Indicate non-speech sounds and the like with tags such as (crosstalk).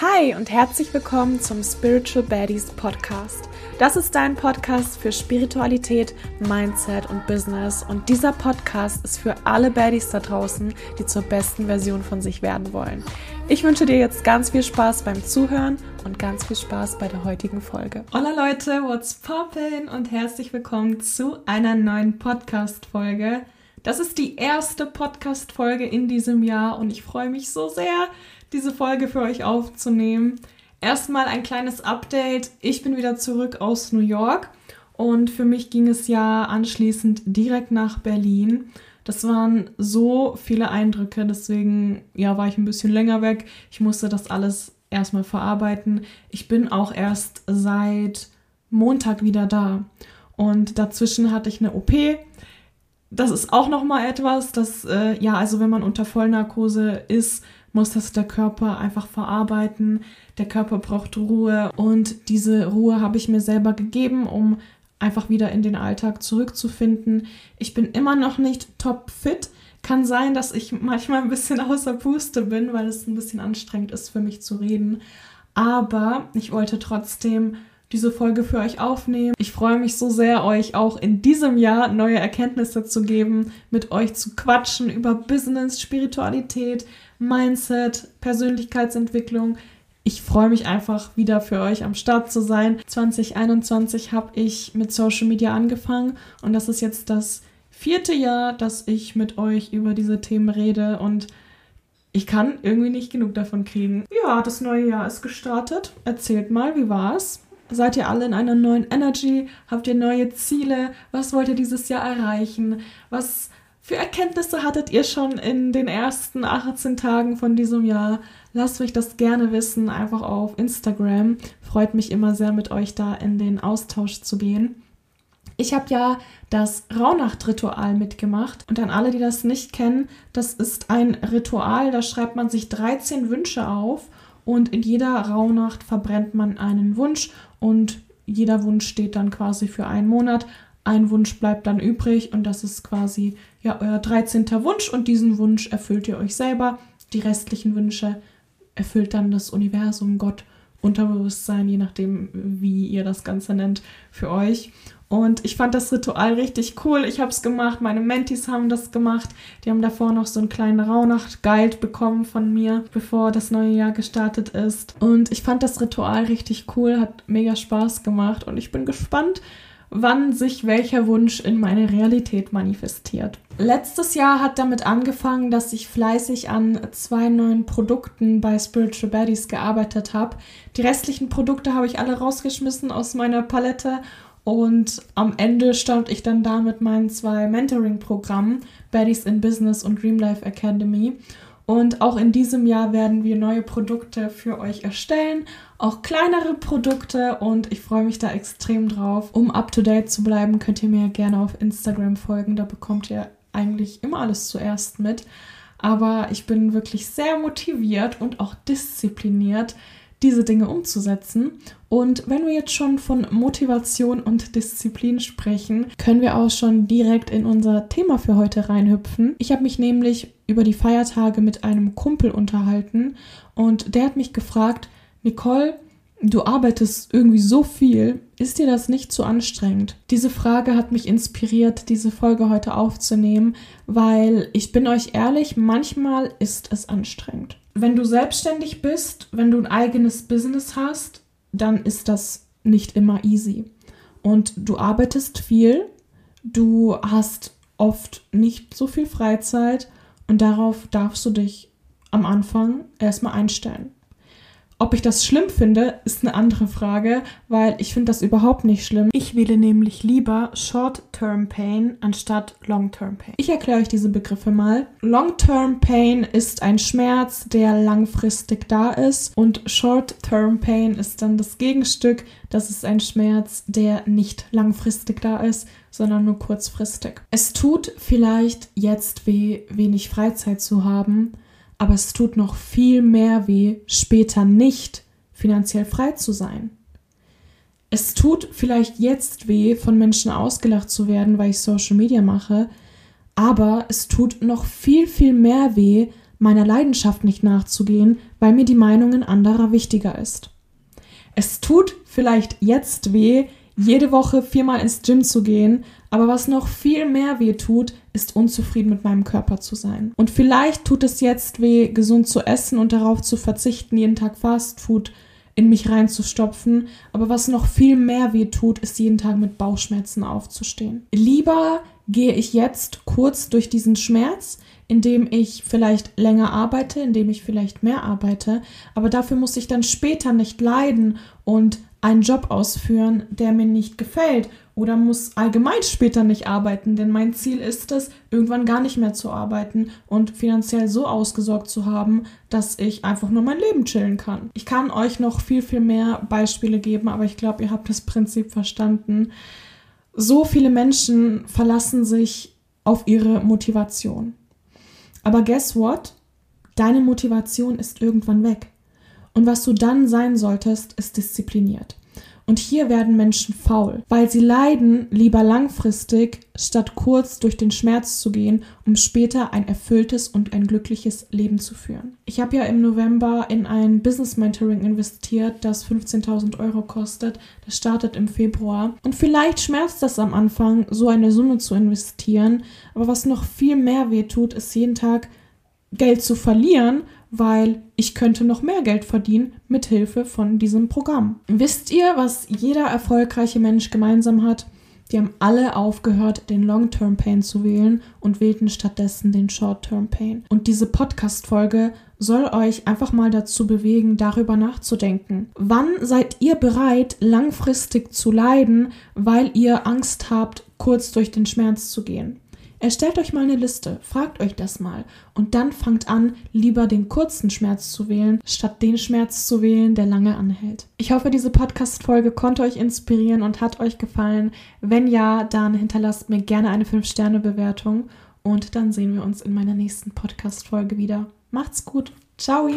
Hi und herzlich willkommen zum Spiritual Baddies Podcast. Das ist dein Podcast für Spiritualität, Mindset und Business und dieser Podcast ist für alle Baddies da draußen, die zur besten Version von sich werden wollen. Ich wünsche dir jetzt ganz viel Spaß beim Zuhören und ganz viel Spaß bei der heutigen Folge. Hola Leute, what's poppin und herzlich willkommen zu einer neuen Podcast Folge. Das ist die erste Podcast Folge in diesem Jahr und ich freue mich so sehr, diese Folge für euch aufzunehmen. Erstmal ein kleines Update. Ich bin wieder zurück aus New York und für mich ging es ja anschließend direkt nach Berlin. Das waren so viele Eindrücke, deswegen ja, war ich ein bisschen länger weg. Ich musste das alles erstmal verarbeiten. Ich bin auch erst seit Montag wieder da und dazwischen hatte ich eine OP. Das ist auch noch mal etwas, das äh, ja, also wenn man unter Vollnarkose ist, muss das der Körper einfach verarbeiten. Der Körper braucht Ruhe und diese Ruhe habe ich mir selber gegeben, um einfach wieder in den Alltag zurückzufinden. Ich bin immer noch nicht top fit. Kann sein, dass ich manchmal ein bisschen (laughs) außer Puste bin, weil es ein bisschen anstrengend ist für mich zu reden. Aber ich wollte trotzdem diese Folge für euch aufnehmen. Ich freue mich so sehr, euch auch in diesem Jahr neue Erkenntnisse zu geben, mit euch zu quatschen über Business, Spiritualität, Mindset, Persönlichkeitsentwicklung. Ich freue mich einfach wieder für euch am Start zu sein. 2021 habe ich mit Social Media angefangen und das ist jetzt das vierte Jahr, dass ich mit euch über diese Themen rede und ich kann irgendwie nicht genug davon kriegen. Ja, das neue Jahr ist gestartet. Erzählt mal, wie war's? Seid ihr alle in einer neuen Energy? Habt ihr neue Ziele? Was wollt ihr dieses Jahr erreichen? Was für Erkenntnisse hattet ihr schon in den ersten 18 Tagen von diesem Jahr? Lasst mich das gerne wissen, einfach auf Instagram. Freut mich immer sehr, mit euch da in den Austausch zu gehen. Ich habe ja das Rauhnacht-Ritual mitgemacht und an alle, die das nicht kennen, das ist ein Ritual, da schreibt man sich 13 Wünsche auf und in jeder Rauhnacht verbrennt man einen Wunsch und jeder Wunsch steht dann quasi für einen Monat. Ein Wunsch bleibt dann übrig und das ist quasi ja euer 13. Wunsch und diesen Wunsch erfüllt ihr euch selber. Die restlichen Wünsche erfüllt dann das Universum, Gott, Unterbewusstsein, je nachdem, wie ihr das Ganze nennt, für euch. Und ich fand das Ritual richtig cool. Ich habe es gemacht, meine Mentis haben das gemacht. Die haben davor noch so einen kleinen Rauhnacht-Guide bekommen von mir, bevor das neue Jahr gestartet ist. Und ich fand das Ritual richtig cool, hat mega Spaß gemacht und ich bin gespannt, wann sich welcher Wunsch in meine Realität manifestiert. Letztes Jahr hat damit angefangen, dass ich fleißig an zwei neuen Produkten bei Spiritual Baddies gearbeitet habe. Die restlichen Produkte habe ich alle rausgeschmissen aus meiner Palette und am Ende stand ich dann da mit meinen zwei Mentoring-Programmen, Baddies in Business und Dream Life Academy. Und auch in diesem Jahr werden wir neue Produkte für euch erstellen, auch kleinere Produkte und ich freue mich da extrem drauf. Um up to date zu bleiben, könnt ihr mir gerne auf Instagram folgen, da bekommt ihr eigentlich immer alles zuerst mit. Aber ich bin wirklich sehr motiviert und auch diszipliniert, diese Dinge umzusetzen. Und wenn wir jetzt schon von Motivation und Disziplin sprechen, können wir auch schon direkt in unser Thema für heute reinhüpfen. Ich habe mich nämlich über die Feiertage mit einem Kumpel unterhalten und der hat mich gefragt, Nicole, du arbeitest irgendwie so viel, ist dir das nicht zu anstrengend? Diese Frage hat mich inspiriert, diese Folge heute aufzunehmen, weil ich bin euch ehrlich, manchmal ist es anstrengend wenn du selbstständig bist, wenn du ein eigenes Business hast, dann ist das nicht immer easy. Und du arbeitest viel, du hast oft nicht so viel Freizeit und darauf darfst du dich am Anfang erstmal einstellen. Ob ich das schlimm finde, ist eine andere Frage, weil ich finde das überhaupt nicht schlimm. Ich wähle nämlich lieber Short-Term Pain anstatt Long-Term Pain. Ich erkläre euch diese Begriffe mal. Long-Term Pain ist ein Schmerz, der langfristig da ist und Short-Term Pain ist dann das Gegenstück. Das ist ein Schmerz, der nicht langfristig da ist, sondern nur kurzfristig. Es tut vielleicht jetzt weh, wenig Freizeit zu haben, aber es tut noch viel mehr weh, später nicht finanziell frei zu sein. Es tut vielleicht jetzt weh, von Menschen ausgelacht zu werden, weil ich Social Media mache, aber es tut noch viel, viel mehr weh, meiner Leidenschaft nicht nachzugehen, weil mir die Meinungen anderer wichtiger ist. Es tut vielleicht jetzt weh, jede Woche viermal ins Gym zu gehen, aber was noch viel mehr weh tut, ist unzufrieden mit meinem Körper zu sein. Und vielleicht tut es jetzt weh, gesund zu essen und darauf zu verzichten, jeden Tag Fastfood in mich reinzustopfen. Aber was noch viel mehr weh tut, ist jeden Tag mit Bauchschmerzen aufzustehen. Lieber gehe ich jetzt kurz durch diesen Schmerz, indem ich vielleicht länger arbeite, indem ich vielleicht mehr arbeite, aber dafür muss ich dann später nicht leiden und einen Job ausführen, der mir nicht gefällt oder muss allgemein später nicht arbeiten, denn mein Ziel ist es, irgendwann gar nicht mehr zu arbeiten und finanziell so ausgesorgt zu haben, dass ich einfach nur mein Leben chillen kann. Ich kann euch noch viel, viel mehr Beispiele geben, aber ich glaube, ihr habt das Prinzip verstanden. So viele Menschen verlassen sich auf ihre Motivation. Aber guess what? Deine Motivation ist irgendwann weg. Und was du dann sein solltest, ist diszipliniert. Und hier werden Menschen faul, weil sie leiden lieber langfristig, statt kurz durch den Schmerz zu gehen, um später ein erfülltes und ein glückliches Leben zu führen. Ich habe ja im November in ein Business Mentoring investiert, das 15.000 Euro kostet. Das startet im Februar. Und vielleicht schmerzt das am Anfang, so eine Summe zu investieren. Aber was noch viel mehr weh tut, ist jeden Tag Geld zu verlieren weil ich könnte noch mehr Geld verdienen mit Hilfe von diesem Programm. Wisst ihr, was jeder erfolgreiche Mensch gemeinsam hat? Die haben alle aufgehört, den Long-Term Pain zu wählen und wählten stattdessen den Short-Term Pain. Und diese Podcast-Folge soll euch einfach mal dazu bewegen, darüber nachzudenken. Wann seid ihr bereit, langfristig zu leiden, weil ihr Angst habt, kurz durch den Schmerz zu gehen? Erstellt euch mal eine Liste, fragt euch das mal und dann fangt an, lieber den kurzen Schmerz zu wählen, statt den Schmerz zu wählen, der lange anhält. Ich hoffe, diese Podcast-Folge konnte euch inspirieren und hat euch gefallen. Wenn ja, dann hinterlasst mir gerne eine 5-Sterne-Bewertung und dann sehen wir uns in meiner nächsten Podcast-Folge wieder. Macht's gut. Ciao.